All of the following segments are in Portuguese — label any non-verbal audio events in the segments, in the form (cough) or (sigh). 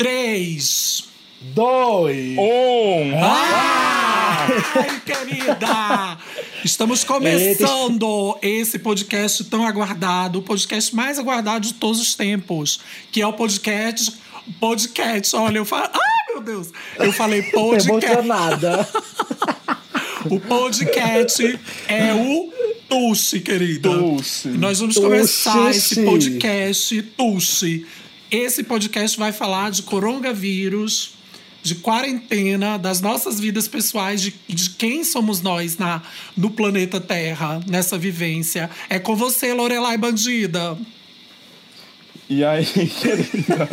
Três. Dois. Um. Ai, querida! Estamos começando esse podcast tão aguardado, o podcast mais aguardado de todos os tempos, que é o podcast. Podcast, olha, eu falo. Ai, meu Deus! Eu falei podcast. Emocionada. (laughs) O podcast é o Tuxi, querida. Tuxi. Nós vamos Tuxi. começar esse podcast Tuxi. Esse podcast vai falar de coronavírus, de quarentena, das nossas vidas pessoais, de, de quem somos nós na, no planeta Terra, nessa vivência. É com você, Lorelai Bandida. E aí, (laughs) querida?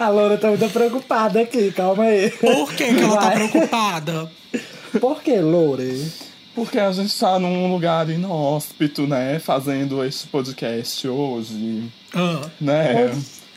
A Laura tá muito preocupada aqui, calma aí. Por que, que ela tá Vai. preocupada? Por que, Lore? Porque a gente tá num lugar inóspito, né? Fazendo este podcast hoje, Ah, né?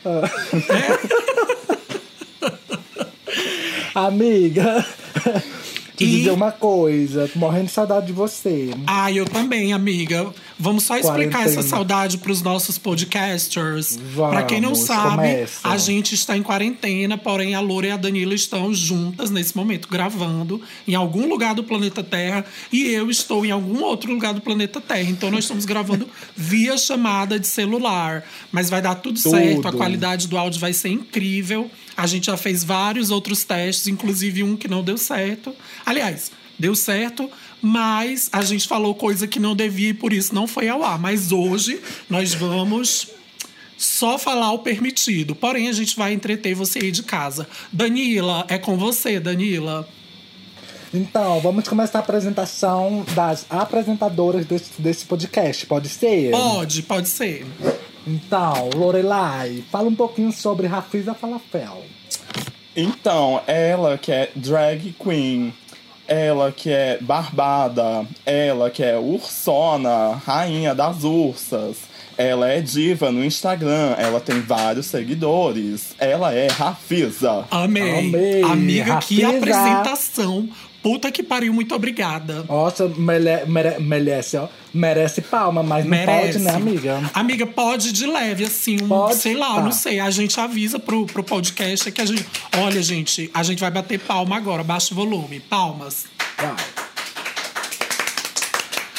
(laughs) Amiga, (laughs) te E- dizer uma coisa, tô morrendo de saudade de você. Ah, eu também, amiga. Vamos só explicar Quarentena. essa saudade pros nossos podcasters. Pra quem não sabe, começa. a gente está em quarentena, porém a Loura e a Danila estão juntas nesse momento, gravando em algum lugar do planeta Terra e eu estou em algum outro lugar do planeta Terra. Então nós estamos gravando (laughs) via chamada de celular. Mas vai dar tudo, Tudo. certo, a qualidade do áudio vai ser incrível. A gente já fez vários outros testes, inclusive um que não deu certo. Aliás, deu certo, mas a gente falou coisa que não devia e por isso não foi ao ar. Mas hoje nós vamos só falar o permitido. Porém, a gente vai entreter você aí de casa. Danila, é com você, Danila. Então, vamos começar a apresentação das apresentadoras desse, desse podcast, pode ser? Pode, pode ser. Então, Lorelai, fala um pouquinho sobre Rafisa Falafel. Então, ela que é drag queen, ela que é barbada, ela que é ursona, rainha das ursas. Ela é diva no Instagram, ela tem vários seguidores. Ela é Rafisa. Amei. Amei. Amiga, que Rafisa. apresentação. Puta que pariu, muito obrigada. Nossa, mere, mere- merece, ó. Merece palma, mas não Merece. pode, né, amiga? Amiga, pode de leve, assim, um, Pode? sei lá, Tá. não sei. A gente avisa pro, pro podcast que a gente. Olha, gente, a gente vai bater palma agora, baixa o volume. Palmas. Vai.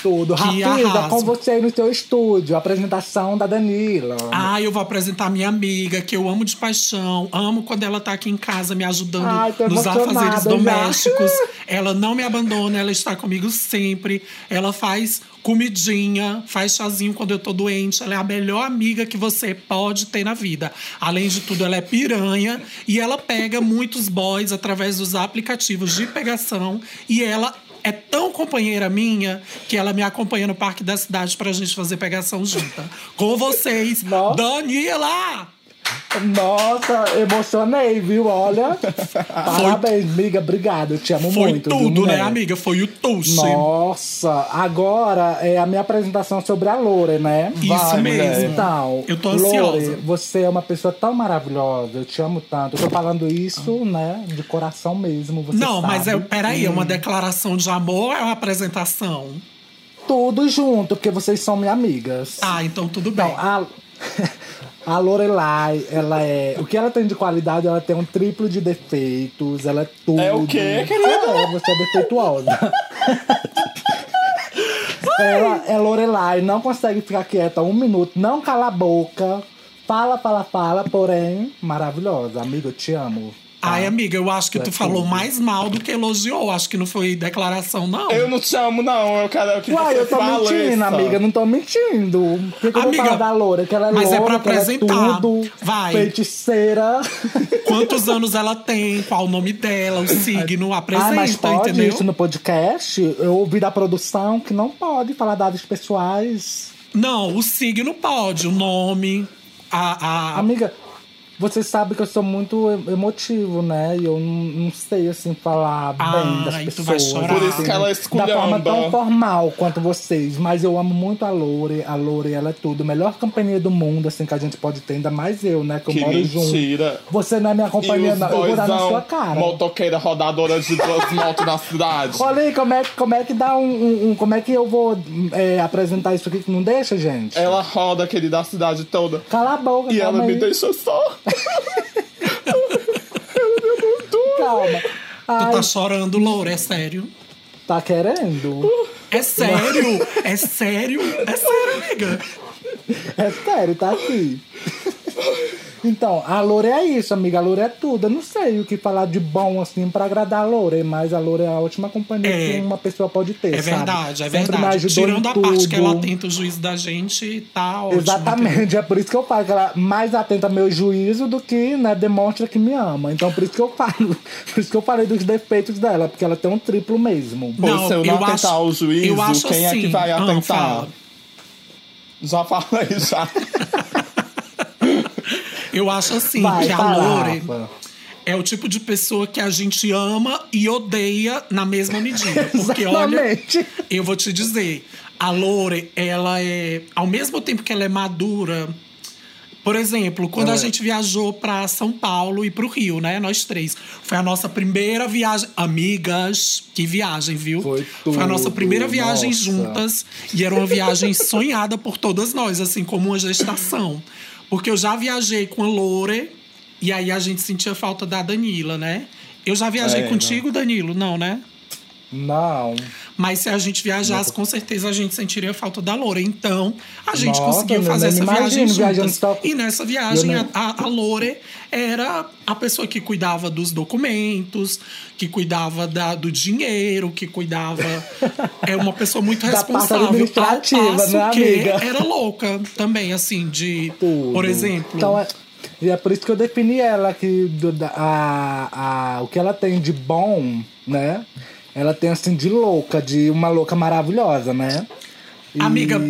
Tudo. Rafisa, com você aí no seu estúdio. Apresentação da Danila. Ah, eu vou apresentar minha amiga, que eu amo de paixão. Amo quando ela tá aqui em casa me ajudando Ai, nos afazeres já. domésticos. (laughs) ela não me abandona, ela está comigo sempre. Ela faz comidinha, faz chazinho quando eu tô doente. Ela é a melhor amiga que você pode ter na vida. Além de tudo, ela é piranha e ela pega muitos boys através dos aplicativos de pegação e ela é tão companheira minha que ela me acompanha no Parque da Cidade pra gente fazer pegação junta. Com vocês, Nossa. Danila! Nossa, emocionei, viu? Olha. (laughs) Parabéns, amiga. Obrigada. Eu te amo Foi muito. viu, tudo, né, mulher? amiga? Foi o Tuxi. Nossa, agora é a minha apresentação sobre a Lore, né? Isso Vai, mesmo. Então, Eu tô Lore, ansiosa. você é uma pessoa tão maravilhosa, eu te amo tanto. Eu tô falando isso, né, de coração mesmo. Não, mas é, sabe. peraí, é uma declaração de amor ou é uma apresentação? Tudo junto, porque vocês são minhas amigas. Ah, então tudo bem. Então, a, (laughs) a Lorelai, ela é. O que ela tem de qualidade, ela tem um triplo de defeitos, ela é tudo. É o quê, querida? É, você é defeituosa. ela é Lorelai, não consegue ficar quieta um minuto, não cala a boca. Fala, fala, fala, porém, maravilhosa. Amiga, eu te amo. Tá? Ai, amiga, eu acho que É tu falou tudo. mais mal do que elogiou. Acho que não foi declaração, não. Eu não te amo, não. Eu quero que Uai, você eu tô mentindo, amiga. Não tô mentindo. Por que, que eu vou Amiga, falar da loura? Que ela é mas é loura, pra que ela é apresentar. tudo. Vai. Feiticeira. Quantos anos ela tem, qual o nome dela, o signo, apresenta, ah, mas pode entendeu? isso no podcast? Eu ouvi da produção que não pode falar dados pessoais. Não, o signo pode, o nome, a. a... Amiga, você sabe que eu sou muito emotivo, né? E eu não, não sei, assim, falar Ah, bem das pessoas. Por isso que ela assim, Da forma tão esculhamba. formal quanto vocês. Mas eu amo muito a Lore. A Lore, ela é tudo. Melhor companhia do mundo, assim, que a gente pode ter. Ainda mais eu, né? Que eu Que moro junto. mentira. Você não é minha E companhia, os não. Eu vou dar na sua cara. motoqueira rodadora de duas motos na cidade. Olha aí, como é, como é que dá um, um- um- Como é que eu vou é, apresentar isso aqui que não deixa, gente? Ela roda aquele da cidade toda. Cala a boca, E ela me aí. deixa só. Calma. Ai. Tu tá chorando, Loura, é sério. Tá querendo? É sério? é sério? É sério, amiga? É sério, tá aqui. Então, a Loura é isso, amiga. A Loura é tudo. Eu não sei o que falar de bom, assim, pra agradar a Loura, mas a Loura é a última companhia É. que uma pessoa pode ter, É sabe? verdade, é Sempre me verdade. ajudou Tirando em a parte que ela atenta o juízo da gente, tá ótimo. Exatamente, é por isso que eu falo que ela mais atenta ao meu juízo do que né, demonstra que me ama. Então por isso que eu falo, (laughs) por isso que eu falei dos defeitos dela, porque ela tem um triplo mesmo. Pô, se eu não atentar acho- ao juízo, eu acho quem é que assim- vai Ah, atentar? fala. Já falei, (laughs) já. Eu acho assim Vai, que a Lore Rafa. é o tipo de pessoa que a gente ama e odeia na mesma medida. (laughs) Porque, olha, Exatamente. eu vou te dizer, a Lore, ela é. Ao mesmo tempo que ela é madura. Por exemplo, quando a É. gente viajou pra São Paulo e pro Rio, né? Nós três. Foi a nossa primeira viagem. Amigas, que viagem, viu? Foi a nossa tudo, primeira viagem nossa. juntas. E era uma viagem sonhada por todas nós, assim, como uma gestação. Porque eu já viajei com a Lore, e aí a gente sentia falta da Danila, né? Eu já viajei É, contigo, Danilo? Não, né? Não. Mas se a gente viajasse, com certeza a gente sentiria falta da Lore. Então, a gente Nossa, conseguiu fazer essa viagem juntas. E nessa viagem, a, a, a Lore era a pessoa que cuidava dos documentos, que cuidava da- do dinheiro, que cuidava... é uma pessoa muito (laughs) Da parte responsável. administrativa, ao passo né, que amiga? era louca também, assim, de... Tudo. Por exemplo... Então é, e é por isso que eu defini ela que a, a, o que ela tem de bom, né? Ela tem assim de louca, de uma louca maravilhosa, né? E- Amiga,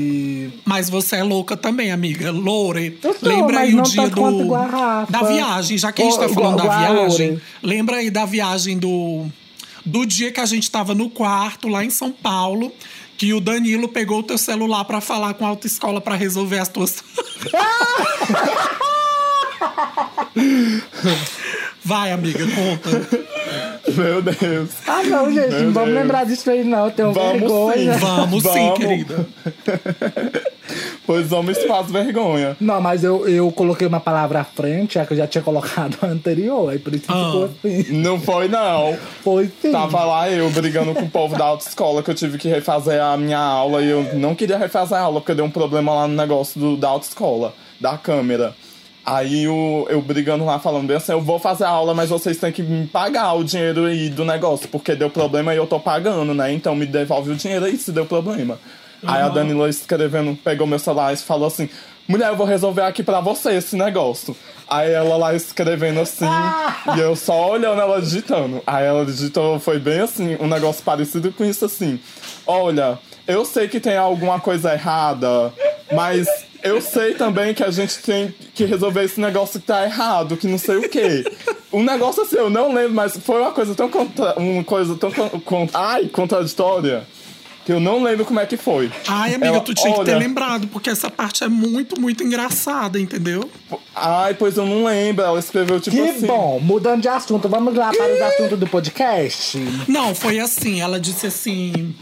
Mas você é louca também, amiga. Sou, lembra aí o dia do da viagem, já que a gente tá falando da viagem. Lembra aí da viagem do do dia que a gente tava no quarto lá em São Paulo, que o Danilo pegou o teu celular pra falar com a autoescola pra resolver as tuas (laughs) Vai, amiga, conta. Meu Deus. Ah, não, gente, Meu não vamos Deus. lembrar disso aí, não. Eu tenho Vamos vergonha. sim. Vamos, sim, Vamos. querida. (laughs) Pois homens faz vergonha. Não, mas eu, eu coloquei uma palavra à frente, a que eu já tinha colocado a (laughs) anterior, aí por isso que Ah. ficou assim. Não foi, não. Foi sim. Tava lá eu brigando com o povo da autoescola que eu tive que refazer a minha aula e eu não queria refazer a aula porque deu um problema lá no negócio do, da autoescola, da câmera. Aí o, eu brigando lá falando bem assim, eu vou fazer a aula, mas vocês têm que me pagar o dinheiro aí do negócio, porque deu problema e eu tô pagando, né? Então me devolve o dinheiro aí se deu problema. Aí a Danila escrevendo, pegou meu celular e falou assim: Mulher, eu vou resolver aqui pra você esse negócio. Aí ela lá escrevendo assim, e eu só olhando ela digitando. Aí ela digitou, foi bem assim, um negócio parecido com isso assim. Olha, eu sei que tem alguma coisa errada, mas eu sei também que a gente tem que resolver esse negócio que tá errado, que não sei o quê. Um negócio assim, eu não lembro, mas foi uma coisa tão contra, uma coisa tão con, ai, contraditória que eu não lembro como é que foi. Ai, amiga, Ela, tu tinha que ter olha, lembrado, porque essa parte é muito, muito engraçada, entendeu? Ai, pois eu não lembro. Ela escreveu tipo Que assim. bom, mudando de assunto, vamos lá para os assuntos do podcast. Não, foi assim, ela disse assim.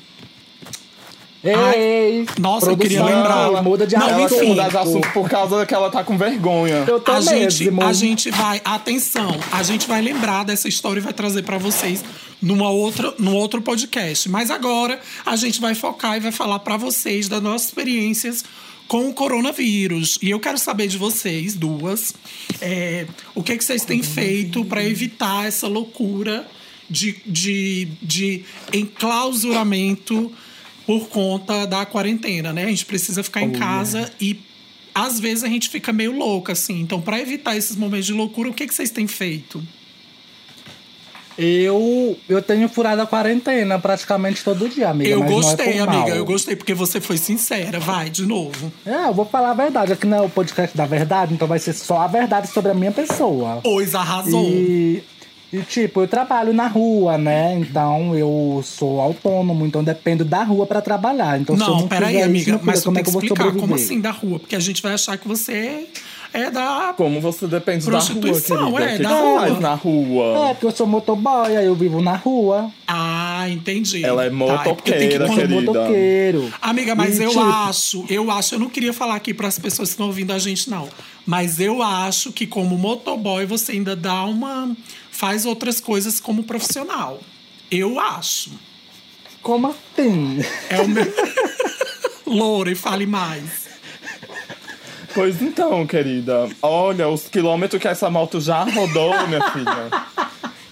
Ei, Nossa, eu queria lembrar. Muda de Não, mudar de assunto por causa que ela tá com vergonha. Eu tô A gente, mesmo. a gente vai, atenção, a gente vai lembrar dessa história e vai trazer pra vocês numa outra, num outro podcast. Mas agora a gente vai focar e vai falar pra vocês das nossas experiências com o coronavírus. E eu quero saber de vocês, duas, é, o que, é que vocês têm feito pra evitar essa loucura de, de, de enclausuramento por conta da quarentena, né? A gente precisa ficar em casa e às vezes a gente fica meio louca, assim. Então, pra evitar esses momentos de loucura, o que, que vocês têm feito? Eu, eu tenho furado a quarentena praticamente todo dia, amiga. eu é gostei, mal. amiga. Eu gostei porque você foi sincera. Vai, de novo. É, eu vou falar a verdade. Aqui não é o podcast da verdade, então vai ser só a verdade sobre a minha pessoa. Pois arrasou. E, e, tipo, eu trabalho na rua, né? Então eu sou autônomo, então dependo da rua pra trabalhar. Então, se eu Não, não peraí, isso, amiga. meu filho, Mas como é que eu vou explicar como sobreviver? assim da rua. Porque a gente vai achar que você é da. Como você depende da rua, Prostituição, querida? é, que da que rua. faz na rua? É, porque eu sou motoboy, aí eu vivo na rua. Ah, entendi. Ela é Tá, porque tem que motoqueira, querida. motoqueiro. Amiga, mas E, eu tipo, acho, eu acho, eu não queria falar aqui para as pessoas que estão ouvindo a gente, não. Mas eu acho que como motoboy você ainda dá uma. Faz outras coisas como profissional. Eu acho. Como assim? É o meu. (laughs) Loura, e fale mais. Pois então, querida. Olha, os quilômetros que essa moto já rodou, minha filha.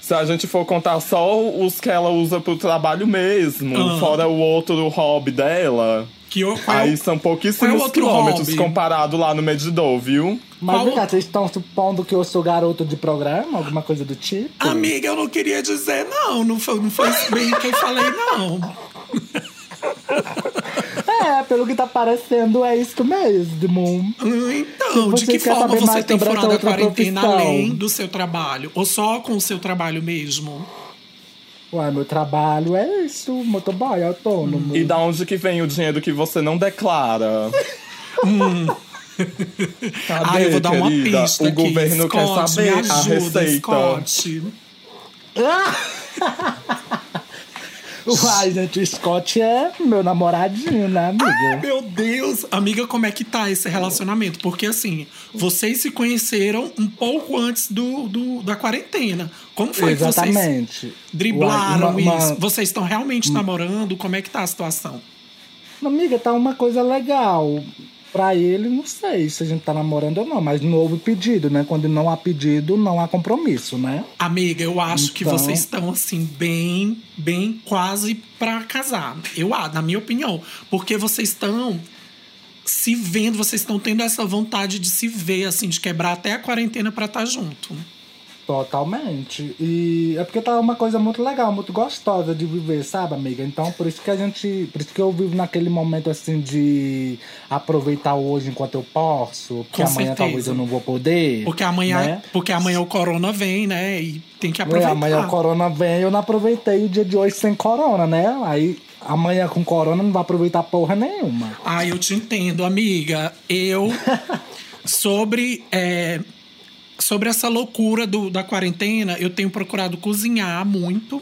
Se a gente for contar só os que ela usa pro trabalho mesmo, Ah. fora o outro hobby dela, Que eu, qual é o- aí são é pouquíssimos outro quilômetros hobby? comparado lá no medidor, viu? Mas Qual- vem cá, vocês estão supondo que eu sou garoto de programa? Alguma coisa do tipo? Amiga, eu não queria dizer, não. Não foi, não foi bem que eu falei, não. (laughs) É, pelo que tá parecendo, é isso mesmo. Então, de que forma você tem furado a quarentena profissão? além do seu trabalho? Ou só com o seu trabalho mesmo? Ué, meu trabalho é isso, motoboy autônomo. E da onde que vem o dinheiro que você não declara? (laughs) Cadê, ah, eu vou dar uma querida? pista O aqui. governo quer Scott, saber me a ajuda, receita. Scott. (laughs) (laughs) O Scott é meu namoradinho, né, amiga? Meu Deus! Amiga, como é que tá esse relacionamento? Porque assim, vocês se conheceram um pouco antes do, do- da quarentena. Como foi que vocês Exatamente. driblaram Uai, uma- isso? uma- Vocês estão realmente namorando? Como é que tá a situação? Amiga, tá uma coisa legal. Pra ele, não sei se a gente tá namorando ou não, mas não houve pedido, né? Quando não há pedido, não há compromisso, né? Amiga, eu acho que Então- vocês estão assim, bem, bem quase pra casar. Eu, na minha opinião. Porque vocês estão se vendo, vocês estão tendo essa vontade de se ver, assim, de quebrar até a quarentena pra estar junto. Totalmente. E é porque tá uma coisa muito legal, muito gostosa de viver, sabe, amiga? Então, por isso que a gente. Por isso que eu vivo naquele momento assim de aproveitar hoje enquanto eu posso, porque Com amanhã certeza. talvez eu não vou poder. Porque amanhã, né? porque amanhã o corona vem, né? E tem que É, aproveitar. amanhã o corona vem, eu não aproveitei o dia de hoje sem corona, né? Aí amanhã com corona não vai aproveitar porra nenhuma. Ah, eu te entendo, amiga. Eu (laughs) sobre é, sobre essa loucura do, da quarentena, eu tenho procurado cozinhar muito.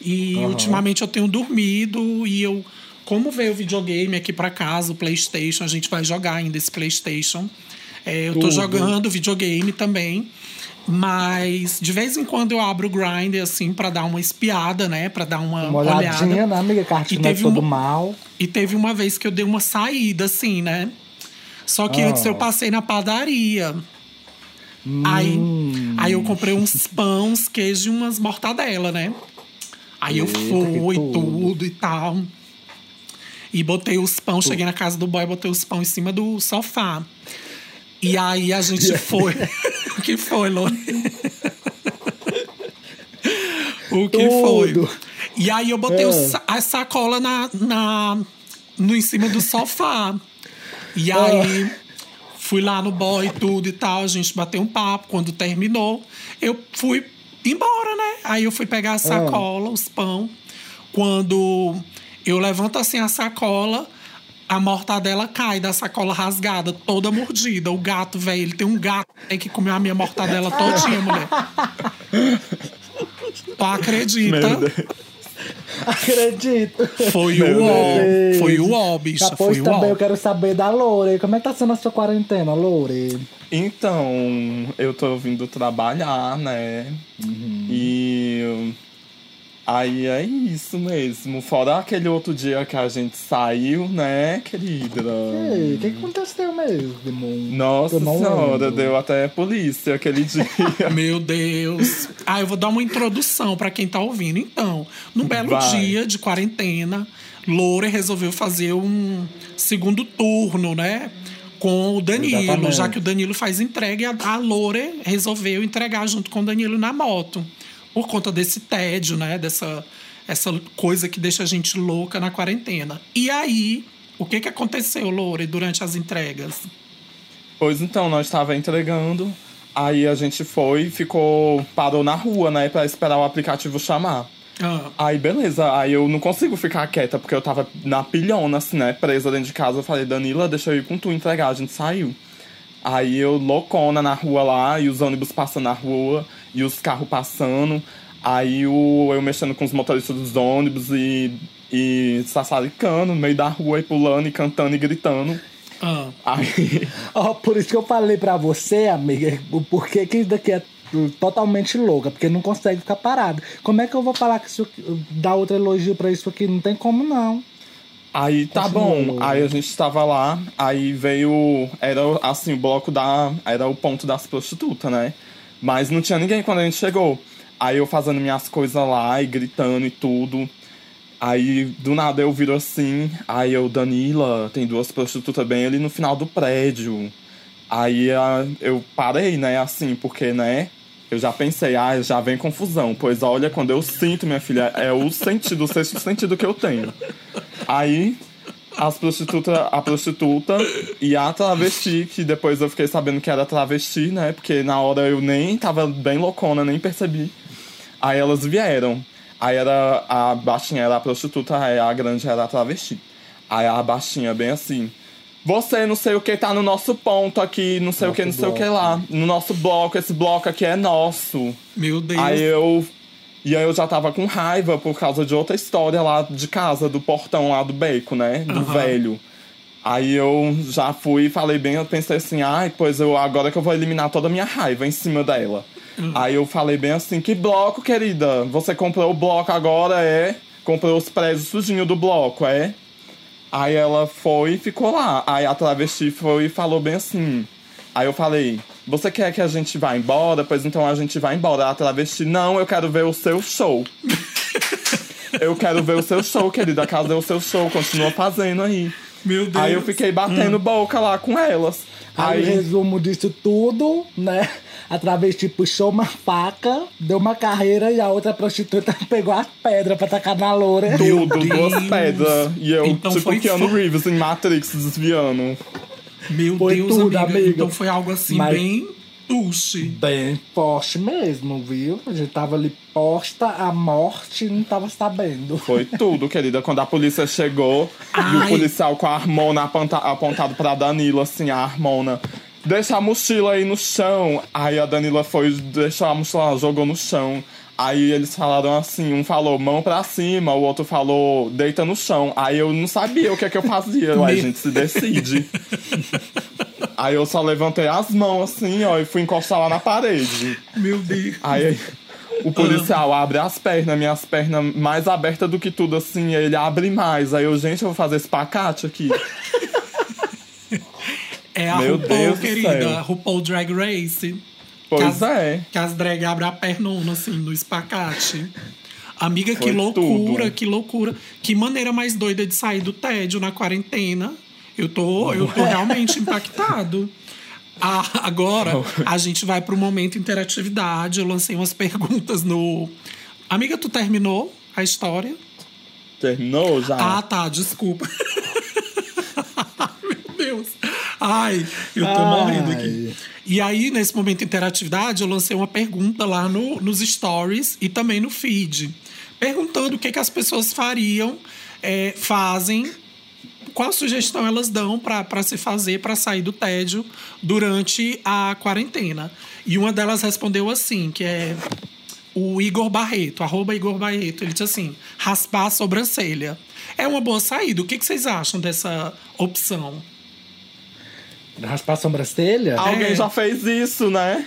E ultimamente eu tenho dormido e eu como veio o videogame aqui pra casa, o PlayStation, a gente vai jogar ainda esse PlayStation. É, eu tô Tudo. jogando videogame também. Mas de vez em quando eu abro o Grindr assim pra dar uma espiada, né, Pra dar uma, Uma olhada. olhadinha, né, amiga? Que a arte E é teve todo uma- mal. E teve uma vez que eu dei uma saída, assim, né? Só que Ah. antes eu passei na padaria. Aí, Hum. aí eu comprei uns pães, queijo e umas mortadela, né? Aí eu Eita, fui, tudo. tudo e tal. E botei os pães, cheguei na casa do boy, botei os pães em cima do sofá. E aí a gente foi. (laughs) o que foi, Lone? o que foi? Tudo. E aí eu botei É. a sacola na, na, no em cima do sofá. E aí fui lá no boy e tudo e tal, a gente bateu um papo. Quando terminou, eu fui embora, né? Aí eu fui pegar a sacola, os pão. Quando eu levanto assim a sacola, a mortadela cai da sacola rasgada, toda mordida. O gato, velho, ele tem um gato que comeu a minha mortadela todinha, mulher. (laughs) Tu acredita? Deus. Acredito. Foi Meu o ó, Deus. foi o ó, bicha, Depois foi o também ó. eu quero saber da Lore. Como é que tá sendo a sua quarentena, Lore? Então, eu tô vindo trabalhar, né? E aí é isso mesmo. Fora aquele outro dia que a gente saiu, né, querida? Ei, o que, que aconteceu mesmo? Nossa senhora, lembro. deu até polícia aquele dia. (laughs) Meu Deus. Ah, eu vou dar uma introdução pra quem tá ouvindo. Então, num belo Vai. dia de quarentena, Loure resolveu fazer um segundo turno, né? Com o Danilo, Exatamente. já que o Danilo faz entrega, e a, a Loure resolveu entregar junto com o Danilo na moto. Por conta desse tédio, né? Dessa essa coisa que deixa a gente louca na quarentena. E aí, o que, que aconteceu, Loure, durante as entregas? Pois então, nós estava entregando. Aí a gente foi, ficou, parou na rua, né, pra esperar o aplicativo chamar. Ah, Aí, beleza. Aí eu não consigo ficar quieta, porque eu tava na pilhona, assim, né? Presa dentro de casa. Eu falei, Danila, deixa eu ir com tu entregar. A gente saiu. Aí eu loucona na rua lá, e os ônibus passando na rua, e os carros passando. Aí o, eu mexendo com os motoristas dos ônibus e, e sassaricando no meio da rua e pulando e cantando e gritando. Ah, Aí, (laughs) Ó, por isso que eu falei pra você, amiga, o porquê que isso daqui é totalmente louca, porque não consegue ficar parado. Como é que eu vou falar que isso dar outro elogio pra isso aqui? Não tem como não. Aí tá Continua, bom. Aí a gente tava lá, aí veio. Era assim, o bloco da. Era o ponto das prostitutas, né? Mas não tinha ninguém quando a gente chegou. Aí eu fazendo minhas coisas lá e gritando e tudo. Aí do nada eu viro assim, aí eu, Danila, tem duas prostitutas bem ali no final do prédio. Aí eu parei, né, assim, porque, né, eu já pensei, ah, já vem confusão. Pois olha, quando eu sinto, minha filha, é o sentido, o sexto sentido que eu tenho. Aí as prostitutas, a prostituta e a travesti, que depois eu fiquei sabendo que era travesti, né? Porque na hora eu nem tava bem loucona, nem percebi. Aí elas vieram. Aí era a baixinha era a prostituta, aí a grande era a travesti. Aí a baixinha bem assim. Você não sei o que tá no nosso ponto aqui, não sei o que, não Nosso sei o que bloco. lá. No nosso bloco, esse bloco aqui é nosso. meu Deus. Aí eu. E aí eu já tava com raiva por causa de outra história lá de casa, do portão lá do beco, né? Do Aham. velho. Aí eu já fui e falei bem, eu pensei assim, ai, pois eu agora que eu vou eliminar toda a minha raiva em cima dela. Aí eu falei bem assim, que bloco, querida? Você comprou o bloco agora, é? Comprou os prédios sujinhos do bloco, é? Aí ela foi e ficou lá. Aí a travesti foi e falou bem assim. Aí eu falei, você quer que a gente vá embora? Pois então a gente vai embora. A travesti, não, eu quero ver o seu show. (laughs) eu quero ver o seu show, querida. Cadê o seu show? Continua fazendo aí. Meu Deus. Aí eu fiquei batendo boca lá com elas. Aí, o Aí, resumo disso tudo, né? A travesti puxou uma faca, deu uma carreira e a outra prostituta (laughs) pegou as pedras pra tacar na loura. tudo, Deus. duas pedras. E eu, Então tipo, foi Keanu Reeves em Matrix desviando. Meu Foi Deus, tudo, amiga. amiga. Então foi algo assim, Mas- bem tuxe. Bem forte mesmo, viu? A gente tava ali posta a morte e não tava sabendo. Foi tudo, querida. Quando a polícia chegou e Ai. o policial com a harmona aponta- apontado pra Danila, assim, a harmona. Deixa a mochila aí no chão. Aí a Danila foi, deixou a mochila, lá, jogou no chão. Aí eles falaram assim, um falou mão pra cima, o outro falou deita no chão. Aí eu não sabia o que é que eu fazia. Ué, (laughs) a gente se decide. (laughs) Aí eu só levantei as mãos assim, ó, e fui encostar lá na parede. Meu Deus. Aí o policial abre as pernas, minhas pernas mais abertas do que tudo, assim, aí ele abre mais. Aí eu, gente, eu vou fazer esse pacate aqui. (laughs) É a Meu RuPaul, Deus querida. A RuPaul Drag Race. Pois que as, é. Que as drag abrem a pernona, assim, no espacate. Amiga, que Foi loucura, tudo. que loucura. Que maneira mais doida de sair do tédio na quarentena. Eu tô, eu tô realmente impactado. Ah, agora, a gente vai pro momento interatividade. Eu lancei umas perguntas no... Amiga, tu terminou a história? Terminou já? Ah, tá, desculpa. Ai, eu tô Ai. morrendo aqui. E aí, nesse momento de interatividade, eu lancei uma pergunta lá no, nos stories e também no feed. Perguntando o que, que as pessoas fariam, é, fazem, qual sugestão elas dão para se fazer para sair do tédio durante a quarentena. E uma delas respondeu assim, que é o Igor Barreto, arroba Igor Barreto, ele disse assim: raspar a sobrancelha. É uma boa saída. O que, que vocês acham dessa opção? Raspar a sobrancelha? Alguém É. já fez isso, né?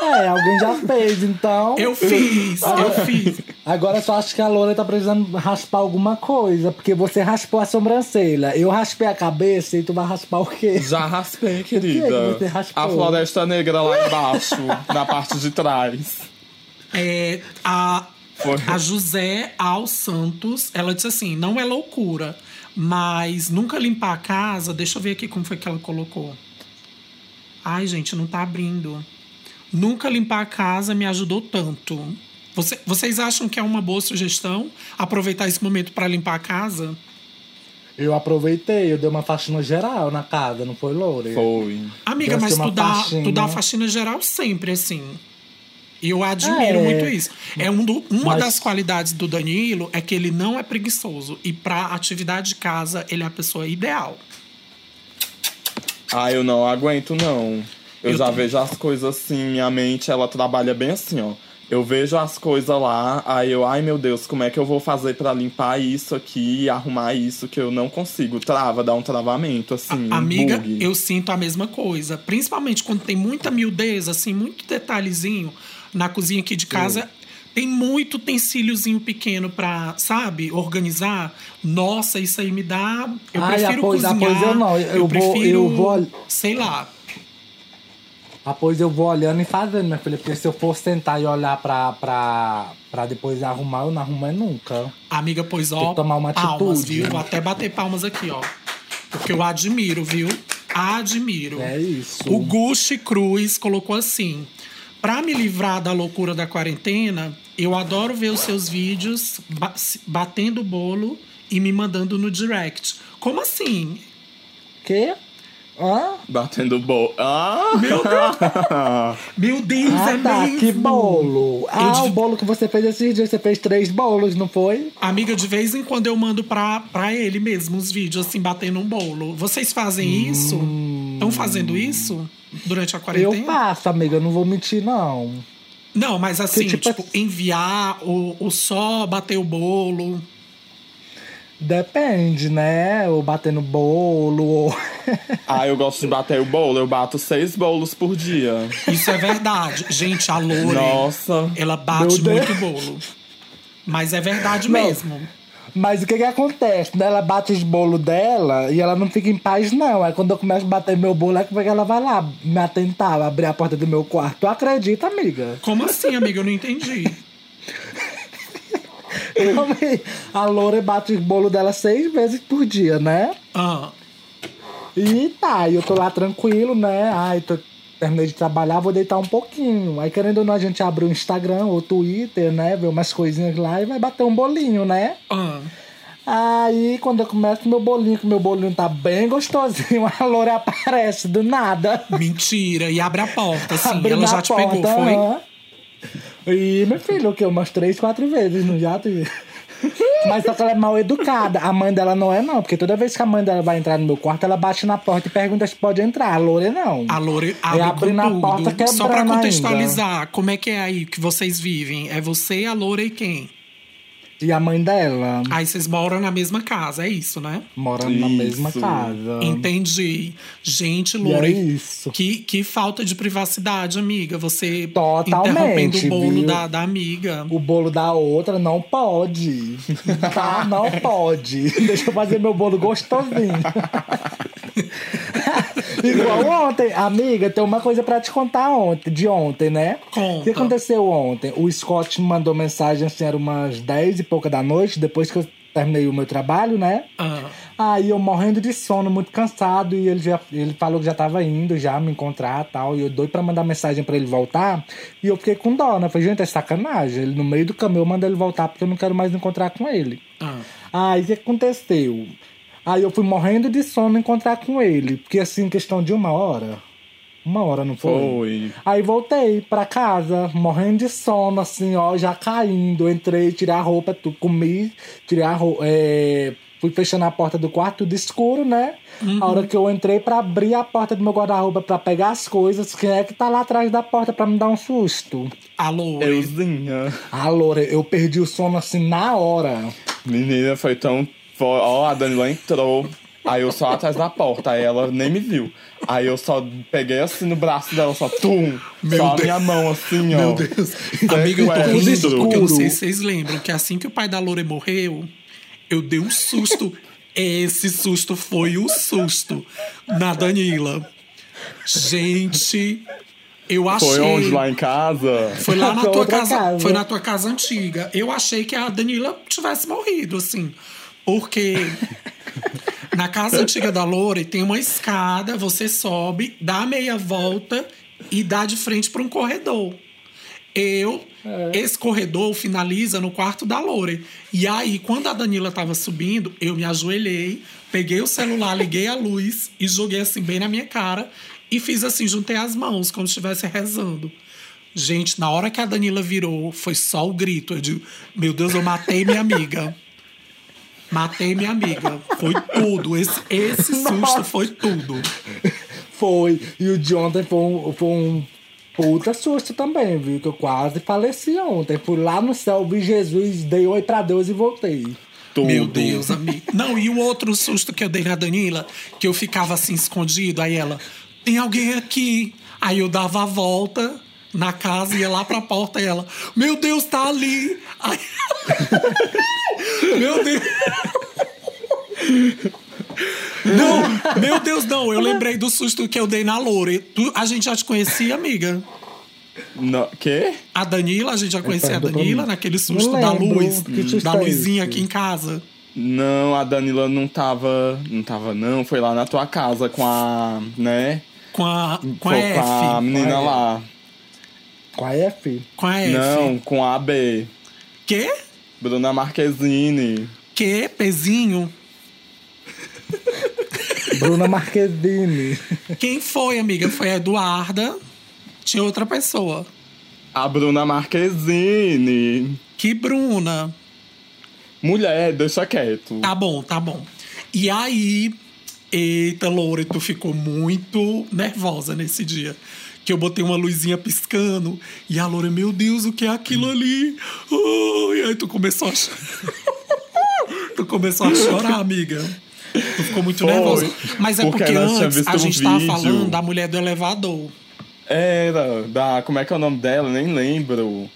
É, alguém já fez, então. Eu fiz, eu fiz. Agora eu só acho que a Loura tá precisando raspar alguma coisa, porque você raspou a sobrancelha. Eu raspei a cabeça e tu vai raspar o quê? Já raspei, que querida. você raspou? A floresta negra lá embaixo, na parte de trás. É, a, Foi. a José Al Santos, ela disse assim: não é loucura, mas nunca limpar a casa. Deixa eu ver aqui como foi que ela colocou. Ai, gente, não tá abrindo. Nunca limpar a casa me ajudou tanto. Você- vocês acham que é uma boa sugestão aproveitar esse momento para limpar a casa? Eu aproveitei, eu dei uma faxina geral na casa, não foi, Loura? Foi. Amiga, mas tu dá, faxina. tu dá faxina geral sempre, assim. E eu admiro É. muito isso. É um do- uma Mas- das qualidades do Danilo é que ele não é preguiçoso. E pra atividade de casa, ele é a pessoa ideal. Ah, eu não aguento, não. Eu, Eu já também. vejo as coisas assim, minha mente, ela trabalha bem assim, ó. Eu vejo as coisas lá, aí eu, ai meu Deus, como é que eu vou fazer pra limpar isso aqui e arrumar isso que eu não consigo? Trava, dá um travamento, assim. A- amiga, bug. eu sinto a mesma coisa. Principalmente quando tem muita miudez, assim, muito detalhezinho na cozinha aqui de casa. Tem muito utensíliozinho pequeno pra, sabe, organizar. Nossa, isso aí me dá. Eu Ai, prefiro após- cozinhar. após eu não, eu vou- prefiro, eu vou- sei lá. Pois eu vou olhando e fazendo, minha filha. Porque se eu for sentar e olhar pra, pra, pra depois arrumar, eu não arrumo nunca. Amiga, pois ó, Tem que tomar uma palmas, atitude. viu? Vou até bater palmas aqui, ó. Porque eu admiro, viu? Admiro. É isso. O Gucci Cruz colocou assim: Pra me livrar da loucura da quarentena, eu adoro ver os seus vídeos batendo bolo e me mandando no direct. Como assim? Quê? Hã? Batendo bolo. Ah! Meu Deus! (laughs) Meu Deus, Ah, é tá. mesmo. Que bolo. Ah, de- o bolo que você fez esses dias. Você fez três bolos, não foi? Amiga, de vez em quando eu mando pra, pra ele mesmo os vídeos, assim, batendo um bolo. Vocês fazem isso? Estão fazendo isso durante a Eu quarentena? faço, amiga. Eu não vou mentir, não. Não, mas assim, Que tipo tipo, enviar o, o só bater o bolo. Depende, né? Ou batendo bolo, ou... (laughs) Ah, eu gosto de bater o bolo. Eu bato seis bolos por dia. Isso é verdade. Gente, a Lore, Nossa. ela bate muito bolo. Mas é verdade Não. mesmo. Mas o que que acontece? né? Ela bate os bolos dela e ela não fica em paz, não. Aí quando eu começo a bater meu bolo, é que ela vai lá me atentar, abrir a porta do meu quarto. Tu acredita, amiga? Como assim, amiga? Eu não entendi. (laughs) a Loura bate os bolos dela seis vezes por dia, né? Ah, E tá, e eu tô lá tranquilo, né? Ai, tô, terminei de trabalhar, vou deitar um pouquinho. Aí, querendo ou não, a gente abre o Instagram ou o Twitter, né? Ver umas coisinhas lá e vai bater um bolinho, né? ah. Aí, quando eu começo meu bolinho, que meu bolinho tá bem gostosinho, (laughs) a Loura aparece do nada. Mentira. E abre a porta, assim. Abrindo ela já a te pegou, porta, foi? aham. E, meu filho, o quê? Umas três, quatro vezes no jato. (laughs) Mas só que ela é mal educada. A mãe dela não é, não. Porque toda vez que a mãe dela vai entrar no meu quarto, ela bate na porta e pergunta se pode entrar. A Loura não. A Lore abre abre com na porta quebrando Só pra ainda. contextualizar, como é que é aí que vocês vivem? É você, a Lore e quem? E a mãe dela Aí vocês moram na mesma casa, é isso, né? mora na Isso. mesma casa. Entendi. Gente, é Lore, isso. que, que falta de privacidade, amiga. Você Totalmente, interrompendo o bolo da, da amiga. O bolo da outra não pode. (laughs) Tá? Não pode. Deixa eu fazer meu bolo gostosinho. (laughs) Igual ontem, amiga, tem uma coisa pra te contar ontem, de ontem, né? Conta. O que aconteceu ontem? O Scott me mandou mensagem assim, era umas 10 e pouca da noite, depois que eu terminei o meu trabalho, né? Ah, Aí eu morrendo de sono, muito cansado, e ele, já, ele falou que já tava indo já me encontrar e tal. E eu doido pra mandar mensagem pra ele voltar. E eu fiquei com dó, né? Falei, gente, é sacanagem. Ele no meio do caminho eu mando ele voltar porque eu não quero mais encontrar com ele. ah. Aí o que aconteceu? Aí eu fui morrendo de sono encontrar com ele. Porque assim, questão de uma hora. Uma hora, não foi? Foi. Aí voltei pra casa, morrendo de sono, assim, ó, já caindo. Entrei, tirei a roupa, tu, comi, tirei a roupa. fui fechando a porta do quarto, tudo escuro, né? A hora que eu entrei pra abrir a porta do meu guarda-roupa pra pegar as coisas, quem é que tá lá atrás da porta pra me dar um susto? A Lore. Euzinha. Loura, eu perdi o sono assim na hora. Menina, foi tão. Foi- Ó, a Danila entrou. Aí eu só atrás da porta, aí ela nem me viu. Aí eu só peguei assim no braço dela, só tum! Meu só a Deus. minha mão assim, ó. Meu Deus. (laughs) Amiga, eu tô rindo porque eu não sei Escuro. se vocês lembram que assim que o pai da Lore morreu, eu dei um susto. Esse susto foi o susto na Danila. Gente, eu achei. Foi onde? Lá em casa? Foi lá na Foi tua casa, casa. Foi na tua casa antiga. Eu achei que a Danila tivesse morrido, assim. Porque na casa antiga da Lore tem uma escada, você sobe, dá meia volta e dá de frente para um corredor. Eu, esse corredor finaliza no quarto da Lore. E aí, quando a Danila tava subindo, eu me ajoelhei, peguei o celular, liguei a luz e joguei assim bem na minha cara e fiz assim, juntei as mãos, como se estivesse rezando. Gente, na hora que a Danila virou, foi só o grito. Eu digo, meu Deus, eu matei minha amiga. Matei minha amiga. Foi tudo. Esse, esse susto Nossa. foi tudo. Foi. E o de ontem foi um, foi um Puta susto também, viu? Que eu quase faleci ontem. Fui lá no céu, vi Jesus, dei oi pra Deus e voltei. Tudo. Meu Deus, amigo. Não, e o outro susto que eu dei na Danila, que eu ficava assim escondido, aí ela, tem alguém aqui. Aí eu dava a volta na casa, ia lá pra porta e ela, meu Deus, tá ali. Aí... (laughs) meu Deus. Não, meu Deus, não. Eu lembrei do susto que eu dei na Lore. Tu, a gente já te conhecia, amiga? No, quê? A Danila, a gente já conhecia a Danila naquele susto da luz, da é luzinha aqui em casa. Não, a Danila não tava. Não tava, não. Foi lá na tua casa com a. né? Com a, com a F. com a menina Com a lá. Com a F? Com a F. Não, com a B. Que? Bruna Marquezine. Que? Pezinho? Bruna Marquezine. Quem foi, amiga? Foi a Eduarda. Tinha outra pessoa. A Bruna Marquezine. Que Bruna. Mulher, deixa quieto. Tá bom, tá bom. E aí, eita, Loura, tu ficou muito nervosa nesse dia. Que eu botei uma luzinha piscando e a Loura, meu Deus, o que é aquilo ali? Oh, e aí tu começou a chorar. (laughs) tu começou a chorar, amiga. Tu ficou muito Foi. nervosa. Mas é Porque porque, antes a um gente tava vídeo. falando da mulher do elevador. Era, da. Como é que é o nome dela? Nem lembro.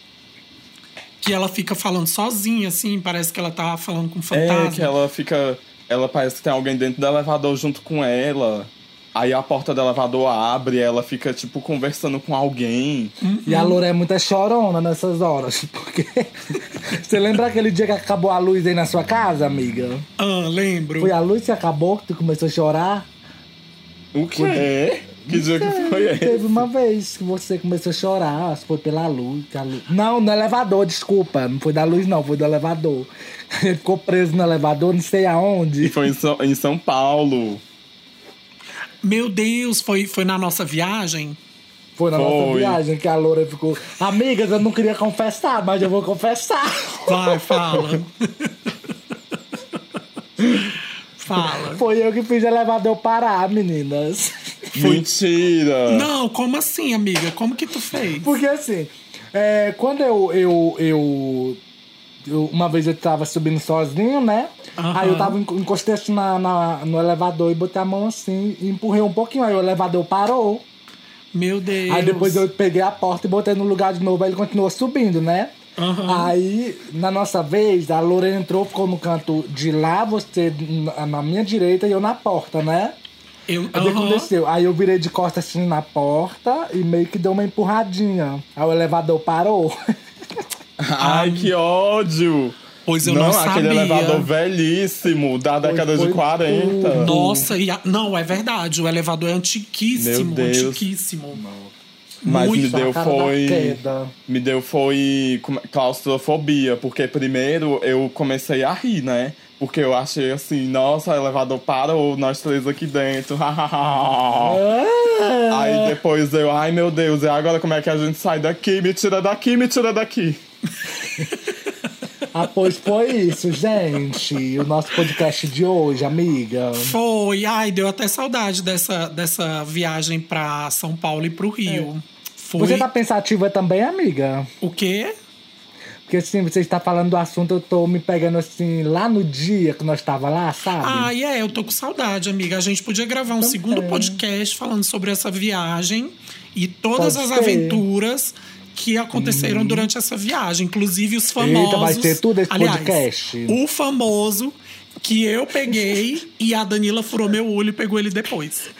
Que ela fica falando sozinha, assim, parece que ela tá falando com um fantasma. É, que ela fica. Ela parece que tem alguém dentro do elevador junto com ela. Aí a porta do elevador abre e ela fica, tipo, conversando com alguém. E a Loura é muita chorona nessas horas. (laughs) Porque. Você lembra aquele dia que acabou a luz aí na sua casa, amiga? Ah, lembro. Foi a luz que acabou que tu começou a chorar? O quê? Que dia que foi esse? Teve uma vez que você começou a chorar, foi pela luz, luz. Não, no elevador, desculpa. Não foi da luz, não, foi do elevador. (laughs) Ele ficou preso no elevador, não sei E aonde. foi em São, em São Paulo. Meu Deus, foi, foi na nossa viagem? Foi na nossa Foi. viagem que a Loura ficou. Amigas, eu não queria confessar, mas eu vou confessar. Vai, fala. fala. Foi eu que fiz o elevador parar, meninas. Mentira! Não, como assim, amiga? Como que tu fez? Porque assim, é, quando eu, eu, eu, eu- Uma vez eu tava subindo sozinho, né? Aham. Aí eu tava enco- encostei assim na, na- no elevador e botei a mão assim e empurrei um pouquinho. Aí o elevador parou. Meu Deus. Aí depois eu peguei a porta e botei no lugar de novo, aí ele continuou subindo, né? Aham. Aí, na nossa vez, a Lorena entrou, ficou no canto de lá, você na- minha direita e eu na porta, né? Eu, Aí o que aham. aconteceu? Aí eu virei de costas assim na porta e meio que deu uma empurradinha. Aí o elevador parou. (laughs) Ai, que ódio! Pois eu não, aquele sabia. elevador velhíssimo, da década foi de 40. Nossa, e a- não, é verdade. O elevador é antiquíssimo, Meu Deus. antiquíssimo. Mas Muito. me deu foi. Me deu foi é- claustrofobia, porque primeiro eu comecei a rir, né? Porque eu achei assim, nossa, o elevador parou, nós três aqui dentro. (laughs) Aí depois eu, ai meu Deus, e agora como é que a gente sai daqui? Me tira daqui, me tira daqui. (laughs) Ah, pois foi isso, gente. O nosso podcast de hoje, amiga. Foi, ai, deu até saudade dessa, dessa viagem pra São Paulo e pro Rio. Foi. Você tá pensativa também, amiga? O quê? Porque assim, você está falando do assunto, eu tô me pegando assim, lá no dia que nós tava lá, sabe? Ah, e é, eu tô com saudade, amiga. A gente podia gravar um segundo podcast falando sobre essa viagem e todas Pode as ser. Aventuras que aconteceram durante essa viagem, inclusive os famosos. Eita, vai ter tudo esse Aliás, podcast. O famoso que eu peguei e a Danila furou meu olho e pegou ele depois.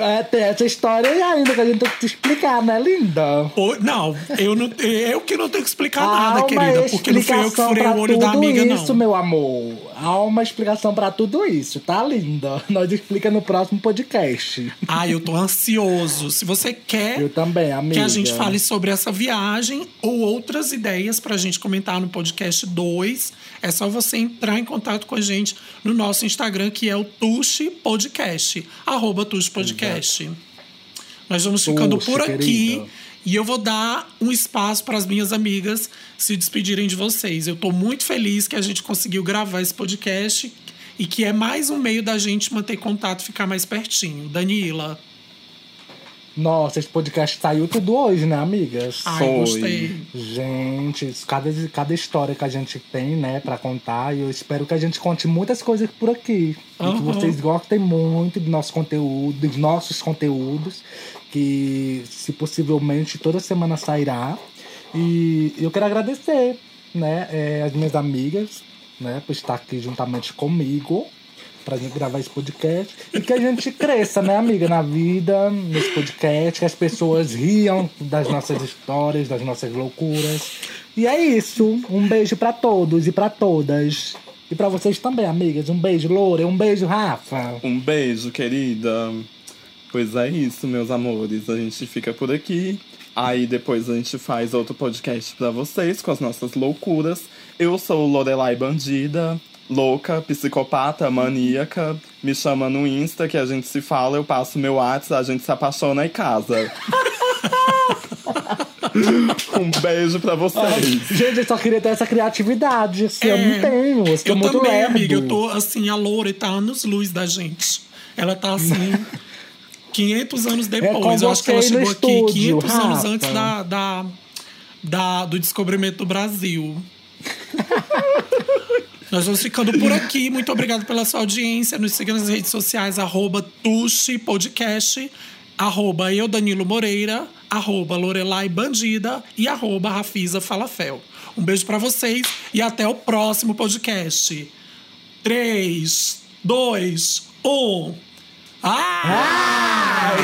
É, tem essa história aí ainda que a gente tem que te explicar, né, linda? O- não, eu não, eu que não tenho que explicar Há nada, querida, porque não fui eu que furei o olho da amiga, isso, não. meu amor. Há uma explicação pra tudo isso, tá, linda? (laughs) Nós explica no próximo podcast. Ai, eu tô ansioso. Se você quer Eu também, amiga. que a gente fale sobre essa viagem ou outras ideias pra gente comentar no podcast 2, é só você entrar em contato com a gente no nosso Instagram, que é o Tuxi Podcast. Arroba Tuxi Podcast. Nós vamos ficando Tuxi, por aqui. querida. E eu vou dar um espaço para as minhas amigas se despedirem de vocês. Eu tô muito feliz que a gente conseguiu gravar esse podcast e que é mais um meio da gente manter contato e ficar mais pertinho. Danila. Nossa, esse podcast saiu tudo hoje, né, amigas? Ai, Foi. gostei. Gente, cada, cada história que a gente tem, né, pra contar, e eu espero que a gente conte muitas coisas por aqui. E que vocês gostem muito do nosso conteúdo, dos nossos conteúdos, que se possivelmente toda semana sairá. E eu quero agradecer, né, eh, as minhas amigas, né, por estar aqui juntamente comigo pra gente gravar esse podcast e que a gente cresça, né, amiga, na vida, nesse podcast, que as pessoas riam das nossas histórias, das nossas loucuras. E é isso. Um beijo pra todos e pra todas. E pra vocês também, amigas. Um beijo, Loura. Um beijo, Rafa. Um beijo, querida. Pois é isso, meus amores. A gente fica por aqui. Aí depois a gente faz outro podcast pra vocês com as nossas loucuras. Eu sou Lorelai Bandida, louca, psicopata, maníaca. Me chama no Insta que a gente se fala, eu passo meu WhatsApp, a gente se apaixona e casa. (laughs) um beijo pra vocês. Gente, eu só queria ter essa criatividade. Assim, eu É, não tenho. Eu, sou Eu muito também, lerdo. amiga. Eu tô assim, a Loura tá anos luz da gente. Ela tá assim. (laughs) 500 anos depois. eu acho que ela chegou aqui estúdio, 500 anos Rafa. antes da, da, da- do descobrimento do Brasil. (laughs) Nós vamos ficando por aqui. Muito obrigado pela sua audiência. Nos siga nas redes sociais, arroba Tuxi Podcast, arroba eu, Danilo Moreira, arroba Lorelai Bandida e arroba Rafisa Falafel. Um beijo pra vocês e até o próximo podcast. 3, 2, 1. Ah!